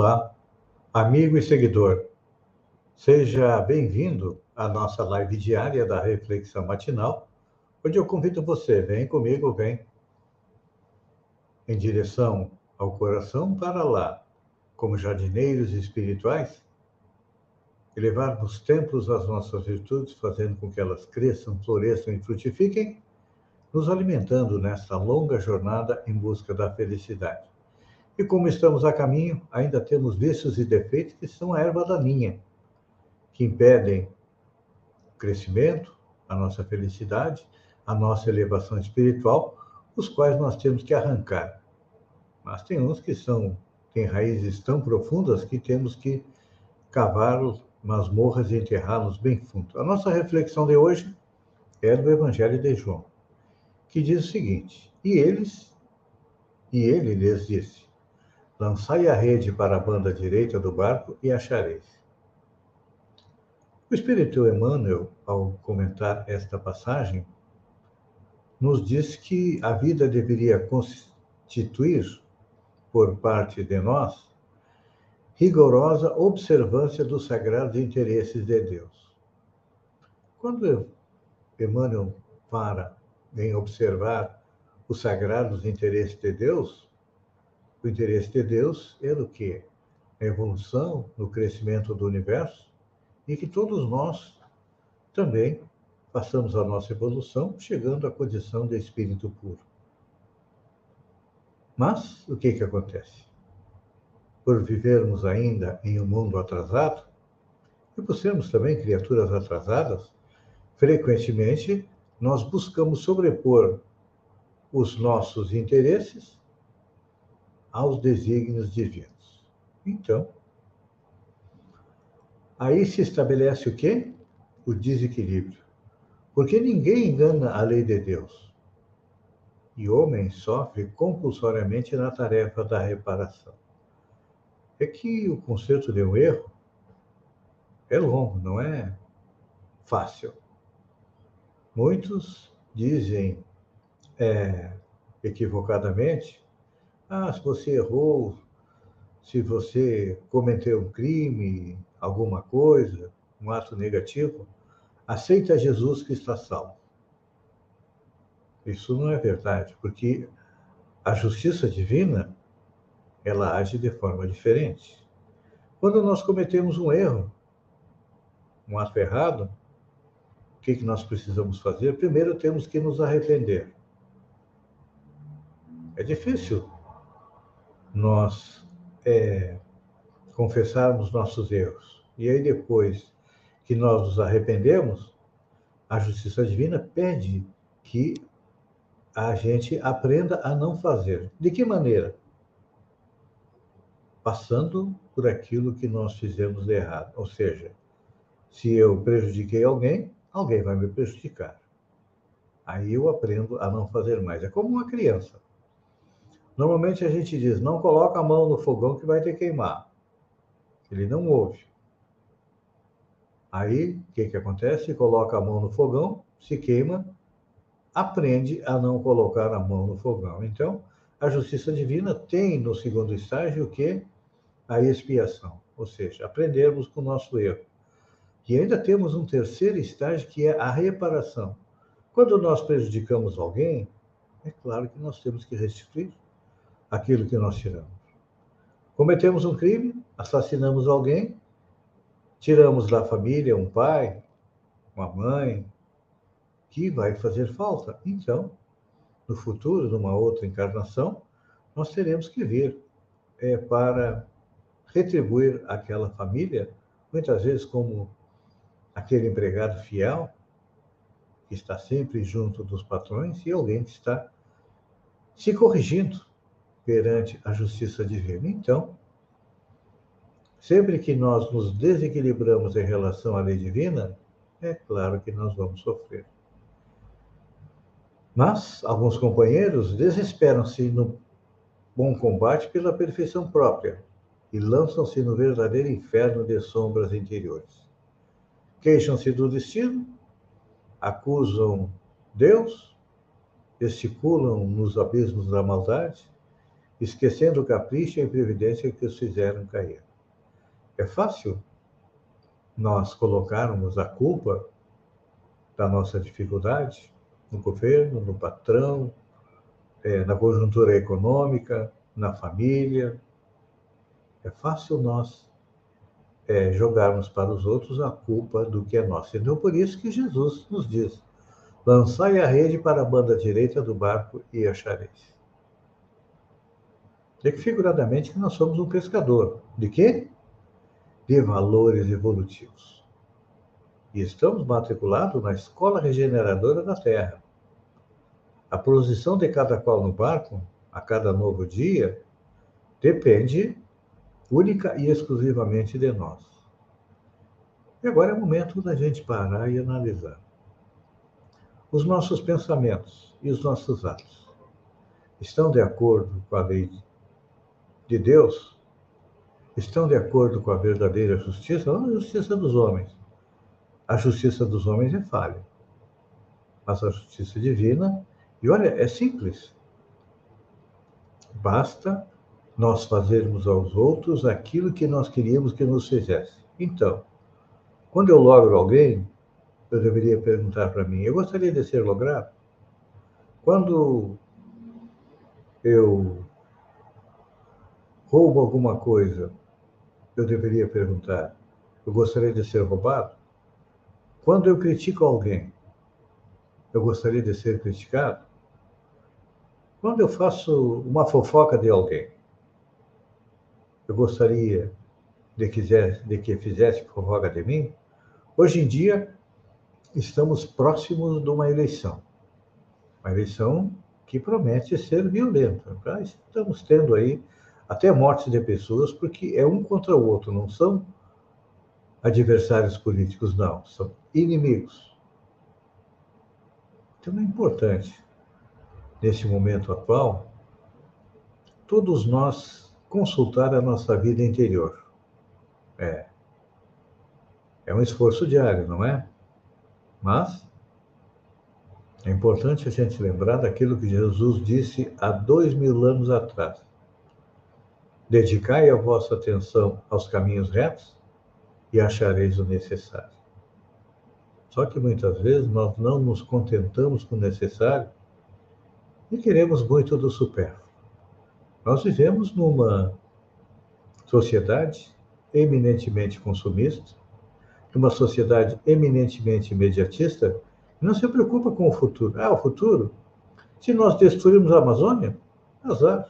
Olá, amigo e seguidor. Seja bem-vindo à nossa live diária da Reflexão Matinal, onde eu convido você, vem comigo, vem em direção ao coração para lá, como jardineiros espirituais, elevarmos templos às nossas virtudes, fazendo com que elas cresçam, floresçam e frutifiquem, nos alimentando nesta longa jornada em busca da felicidade. E como estamos a caminho, ainda temos vícios e defeitos que são a erva daninha, que impedem o crescimento, a nossa felicidade, a nossa elevação espiritual, os quais nós temos que arrancar. Mas tem uns que são têm raízes tão profundas que temos que cavar masmorras e enterrá-los bem fundo. A nossa reflexão de hoje é do Evangelho de João, que diz o seguinte: E eles, e ele lhes disse: Lançai a rede para a banda direita do barco e achareis. O Espírito Emmanuel, ao comentar esta passagem, nos diz que a vida deveria constituir, por parte de nós, rigorosa observância dos sagrados interesses de Deus. Quando Emmanuel para em observar os sagrados interesses de Deus, o interesse de Deus é no que? A evolução, no crescimento do universo, e que todos nós também passamos a nossa evolução, chegando à condição de espírito puro. Mas o que, que acontece? Por vivermos ainda em um mundo atrasado, e por sermos também criaturas atrasadas, frequentemente nós buscamos sobrepor os nossos interesses aos desígnios divinos. Então, aí se estabelece o quê? O desequilíbrio. Porque ninguém engana a lei de Deus. E homem sofre compulsoriamente na tarefa da reparação. É que o conceito de um erro é longo, não é fácil. Muitos dizem é, equivocadamente ah, se você errou, se você cometeu um crime, alguma coisa, um ato negativo, aceita Jesus que está salvo. Isso não é verdade, porque a justiça divina ela age de forma diferente. Quando nós cometemos um erro, um ato errado, o que, que nós precisamos fazer? Primeiro temos que nos arrepender. É difícil nós é, confessarmos nossos erros. E aí, depois que nós nos arrependemos, a justiça divina pede que a gente aprenda a não fazer. De que maneira? Passando por aquilo que nós fizemos de errado. Ou seja, se eu prejudiquei alguém, alguém vai me prejudicar. Aí eu aprendo a não fazer mais. É como uma criança. Normalmente a gente diz, não coloca a mão no fogão que vai ter queimar. Ele não ouve. Aí, o que, que acontece? Coloca a mão no fogão, se queima, aprende a não colocar a mão no fogão. Então, a justiça divina tem no segundo estágio o que? A expiação, ou seja, aprendermos com o nosso erro. E ainda temos um terceiro estágio que é a reparação. Quando nós prejudicamos alguém, é claro que nós temos que restituir aquilo que nós tiramos. Cometemos um crime, assassinamos alguém, tiramos da família um pai, uma mãe, que vai fazer falta. Então, no futuro, numa outra encarnação, nós teremos que vir é, para retribuir aquela família, muitas vezes como aquele empregado fiel, que está sempre junto dos patrões, e alguém que está se corrigindo perante a justiça divina. Então, sempre que nós nos desequilibramos em relação à lei divina, é claro que nós vamos sofrer. Mas alguns companheiros desesperam-se no bom combate pela perfeição própria e lançam-se no verdadeiro inferno de sombras interiores. Queixam-se do destino, acusam Deus, gesticulam nos abismos da maldade, esquecendo o capricho e a imprevidência que os fizeram cair. É fácil nós colocarmos a culpa da nossa dificuldade no governo, no patrão, é, na conjuntura econômica, na família. É fácil nós é, jogarmos para os outros a culpa do que é nosso. Então, por isso que Jesus nos diz: lançai a rede para a banda direita do barco e achareis. É que, figuradamente, que nós somos um pescador. De quê? De valores evolutivos. E estamos matriculados na Escola Regeneradora da Terra. A posição de cada qual no barco, a cada novo dia, depende única e exclusivamente de nós. E agora é o momento da gente parar e analisar. Os nossos pensamentos e os nossos atos estão de acordo com a lei de Deus? Estão de acordo com a verdadeira justiça? Não a justiça dos homens. A justiça dos homens é falha. Mas a justiça divina e olha, é simples. Basta nós fazermos aos outros aquilo que nós queríamos que nos fizesse. Então, quando eu logro alguém, eu deveria perguntar para mim: eu gostaria de ser logrado? Quando eu roubo alguma coisa, eu deveria perguntar: eu gostaria de ser roubado? Quando eu critico alguém, eu gostaria de ser criticado? Quando eu faço uma fofoca de alguém, eu gostaria de, quiser, de que fizesse fofoca de mim. Hoje em dia, estamos próximos de uma eleição. Uma eleição que promete ser violenta. Estamos tendo aí até mortes de pessoas, porque é um contra o outro, não são adversários políticos, não, são inimigos. Então é importante nesse momento atual, todos nós consultar a nossa vida interior. É. É um esforço diário, não é? Mas é importante a gente lembrar daquilo que Jesus disse há dois mil anos atrás. Dedicai a vossa atenção aos caminhos retos e achareis o necessário. Só que muitas vezes nós não nos contentamos com o necessário e queremos muito do supérfluo. Nós vivemos numa sociedade eminentemente consumista, numa sociedade eminentemente imediatista, que não se preocupa com o futuro. Ah, o futuro? Se nós destruirmos a Amazônia, azar.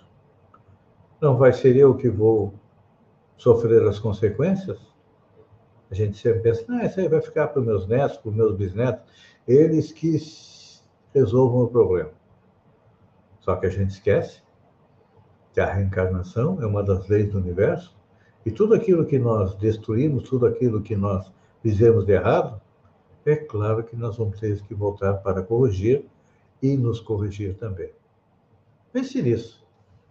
Não vai ser eu que vou sofrer as consequências? A gente sempre pensa, ah, isso aí vai ficar para os meus netos, para os meus bisnetos, eles que resolvam o problema. Só que a gente esquece que a reencarnação é uma das leis do universo e tudo aquilo que nós destruímos, tudo aquilo que nós fizemos de errado, é claro que nós vamos ter que voltar para corrigir e nos corrigir também. Pense nisso,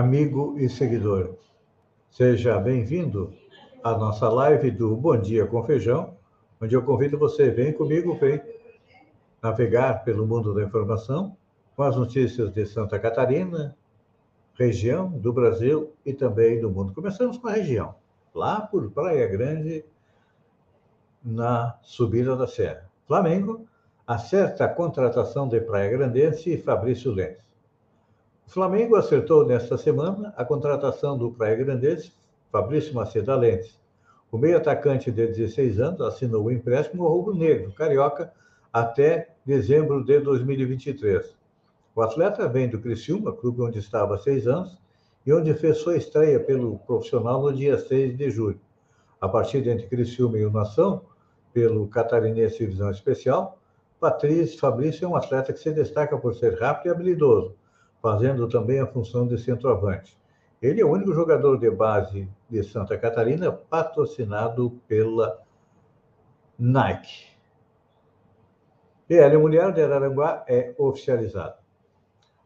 Amigo e seguidor. Seja bem-vindo à nossa live do Bom Dia com Feijão, onde eu convido você, vem comigo, vem navegar pelo mundo da informação com as notícias de Santa Catarina, região do Brasil e também do mundo. Começamos com a região, lá por Praia Grande, na subida da serra. Flamengo acerta a contratação de Praia Grandense e Fabrício Lenz. Flamengo acertou nesta semana a contratação do Praia Grandense, Fabrício Macedo Lentes. O meio atacante de 16 anos assinou o empréstimo ao Rubro Negro, Carioca, até dezembro de 2023. O atleta vem do Criciúma, clube onde estava há seis anos, e onde fez sua estreia pelo profissional no dia 6 de julho. A partida entre Criciúma e o Nação, pelo Catarinense Divisão Especial, Patrício Fabrício é um atleta que se destaca por ser rápido e habilidoso, fazendo também a função de centroavante. Ele é o único jogador de base de Santa Catarina patrocinado pela Nike. PL Mulher de Araranguá é oficializado.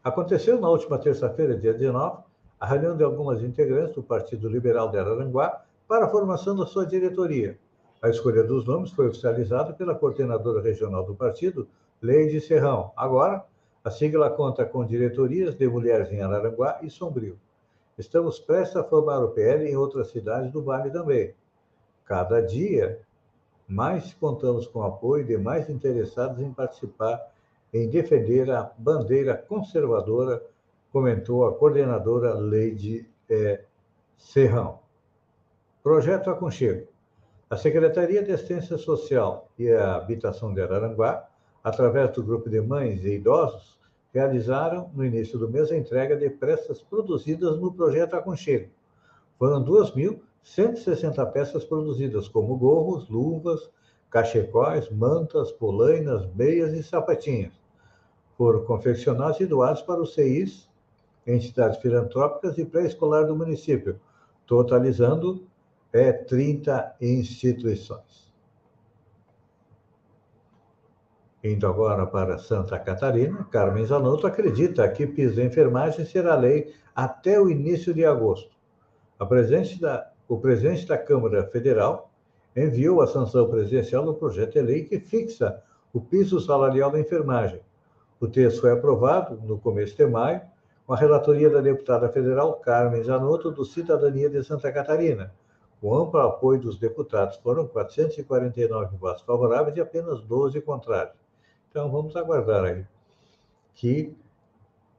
Aconteceu na última terça-feira, dia 19, a reunião de algumas integrantes do Partido Liberal de Araranguá para a formação da sua diretoria. A escolha dos nomes foi oficializada pela coordenadora regional do partido, Leide Serrão. Agora, a sigla conta com diretorias de mulheres em Araranguá e Sombrio. Estamos prestes a formar o PL em outras cidades do Vale também. Cada dia, mais contamos com o apoio de mais interessados em participar, em defender a bandeira conservadora, comentou a coordenadora Leide é, Serrão. Projeto Aconchego. A Secretaria de Assistência Social e a Habitação de Araranguá, através do grupo de mães e idosos, realizaram, no início do mês, a entrega de peças produzidas no projeto Aconchego. Foram 2.160 peças produzidas, como gorros, luvas, cachecóis, mantas, polainas, meias e sapatinhas. Foram confeccionados e doados para os CIs, entidades filantrópicas e pré-escolar do município, totalizando é, 30 instituições. Indo agora para Santa Catarina, Carmen Zanotto acredita que piso enfermagem será lei até o início de agosto. Da, o presidente da Câmara Federal enviou a sanção presidencial do projeto de lei que fixa o piso salarial da enfermagem. O texto foi aprovado no começo de maio, com a relatoria da deputada federal Carmen Zanotto, do Cidadania de Santa Catarina. Com amplo apoio dos deputados, foram 449 votos favoráveis e apenas 12 contrários. Então, vamos aguardar aí que,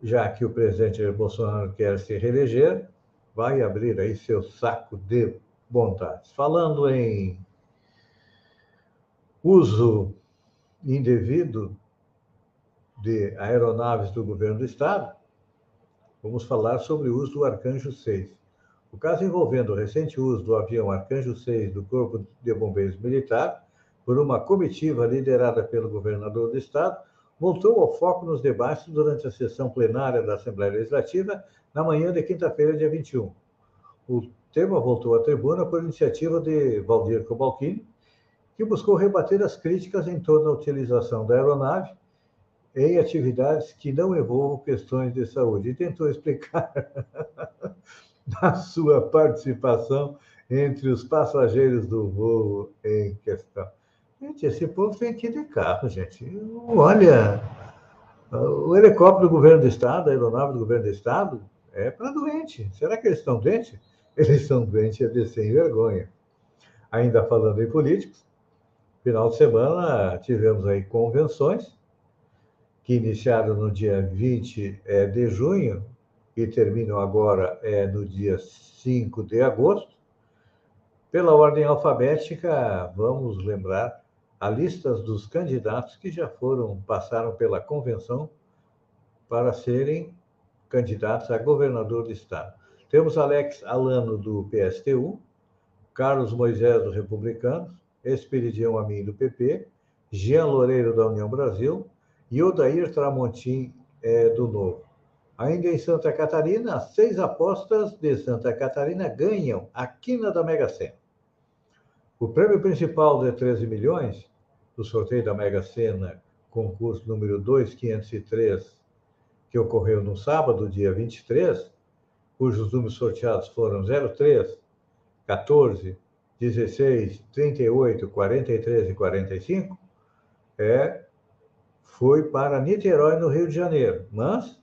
já que o presidente Bolsonaro quer se reeleger, vai abrir aí seu saco de bondades. Falando em uso indevido de aeronaves do governo do estado, vamos falar sobre o uso do Arcanjo 6. O caso envolvendo o recente uso do avião Arcanjo 6 do Corpo de Bombeiros Militar por uma comitiva liderada pelo governador do estado, voltou ao foco nos debates durante a sessão plenária da Assembleia Legislativa na manhã de quinta-feira, dia 21. O tema voltou à tribuna por iniciativa de Valdir Cobalcini, que buscou rebater as críticas em torno da utilização da aeronave em atividades que não envolvam questões de saúde, e tentou explicar na sua participação entre os passageiros do voo em questão. Gente, esse povo tem que ir de carro, gente. Olha, o helicóptero do governo do Estado, a aeronave do governo do Estado, é para doente. Será que eles estão doentes? Eles estão doentes é de sem vergonha. Ainda falando em políticos, final de semana tivemos aí convenções que iniciaram no dia 20 é, de junho e terminam agora é, no dia 5 de agosto. Pela ordem alfabética, vamos lembrar a lista dos candidatos que já foram, passaram pela convenção para serem candidatos a governador do estado. Temos Alex Alano, do PSTU, Carlos Moisés, do Republicanos, Espiridião Amin, do PP, Jean Loureiro, da União Brasil, e Odair Tramontim, é, do Novo. Ainda em Santa Catarina, seis apostas de Santa Catarina ganham a quina da Mega Sena. O prêmio principal de 13 milhões do sorteio da Mega Sena, concurso número 2503, que ocorreu no sábado, dia 23, cujos números sorteados foram 03, 14, 16, 38, 43 e 45, é, foi para Niterói, no Rio de Janeiro. Mas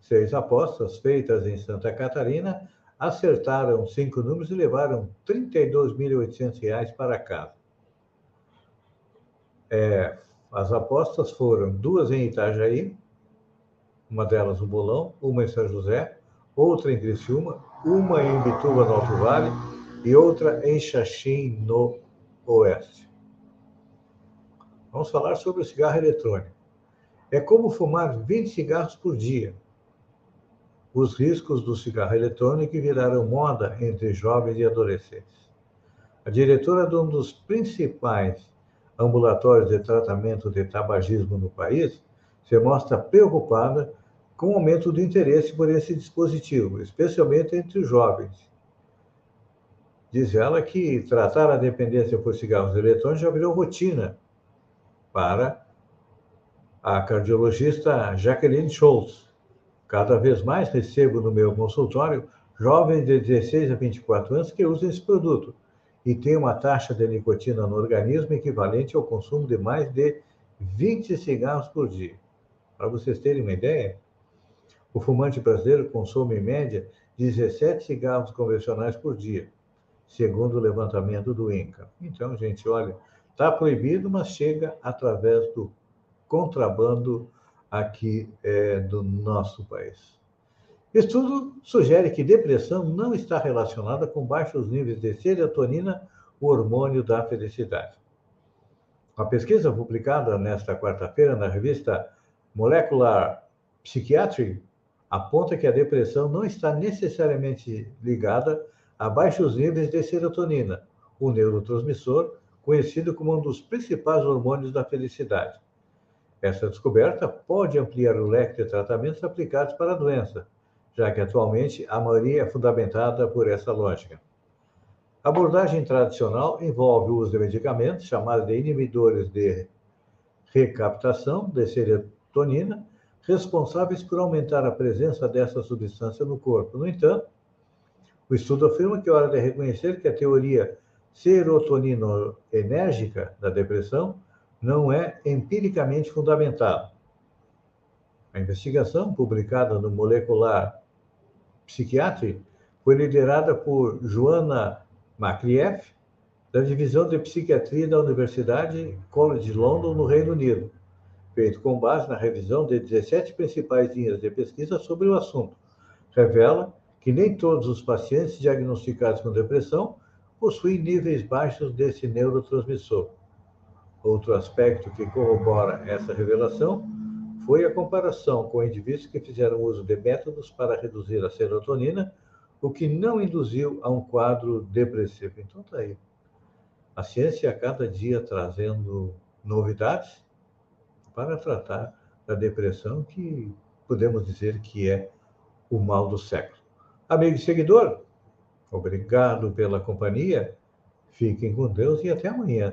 seis apostas feitas em Santa Catarina acertaram cinco números e levaram R$ 32.800 para casa. É, as apostas foram duas em Itajaí, uma delas no Bolão, uma em São José, outra em Criciúma, uma em Bituba, no Alto Vale, e outra em Xaxim, no Oeste. Vamos falar sobre o cigarro eletrônico. É como fumar 20 cigarros por dia. Os riscos do cigarro eletrônico viraram moda entre jovens e adolescentes. A diretora de um dos principais ambulatórios de tratamento de tabagismo no país se mostra preocupada com o aumento do interesse por esse dispositivo, especialmente entre os jovens. Diz ela que tratar a dependência por cigarros eletrônicos já virou rotina para a cardiologista Jacqueline Schultz. Cada vez mais recebo no meu consultório jovens de 16 a 24 anos que usam esse produto e tem uma taxa de nicotina no organismo equivalente ao consumo de mais de 20 cigarros por dia. Para vocês terem uma ideia, o fumante brasileiro consome, em média, 17 cigarros convencionais por dia, segundo o levantamento do INCA. Então, gente, olha, está proibido, mas chega através do contrabando aqui é, do nosso país. Estudo sugere que depressão não está relacionada com baixos níveis de serotonina, o hormônio da felicidade. Uma pesquisa publicada nesta quarta-feira na revista Molecular Psychiatry aponta que a depressão não está necessariamente ligada a baixos níveis de serotonina, o neurotransmissor conhecido como um dos principais hormônios da felicidade. Essa descoberta pode ampliar o leque de tratamentos aplicados para a doença, já que atualmente a maioria é fundamentada por essa lógica. A abordagem tradicional envolve o uso de medicamentos chamados de inibidores de recaptação de serotonina responsáveis por aumentar a presença dessa substância no corpo. No entanto, o estudo afirma que é hora de reconhecer que a teoria serotoninérgica da depressão não é empiricamente fundamentada. A investigação, publicada no Molecular Psychiatry, foi liderada por Joana Makrieff, da Divisão de Psiquiatria da Universidade College London, no Reino Unido feito com base na revisão de 17 principais linhas de pesquisa sobre o assunto, revela que nem todos os pacientes diagnosticados com depressão possuem níveis baixos desse neurotransmissor. Outro aspecto que corrobora essa revelação foi a comparação com indivíduos que fizeram uso de métodos para reduzir a serotonina, o que não induziu a um quadro depressivo. Então, está aí. A ciência a cada dia trazendo novidades para tratar da depressão, que podemos dizer que é o mal do século. Amigo e seguidor, obrigado pela companhia. Fiquem com Deus e até amanhã,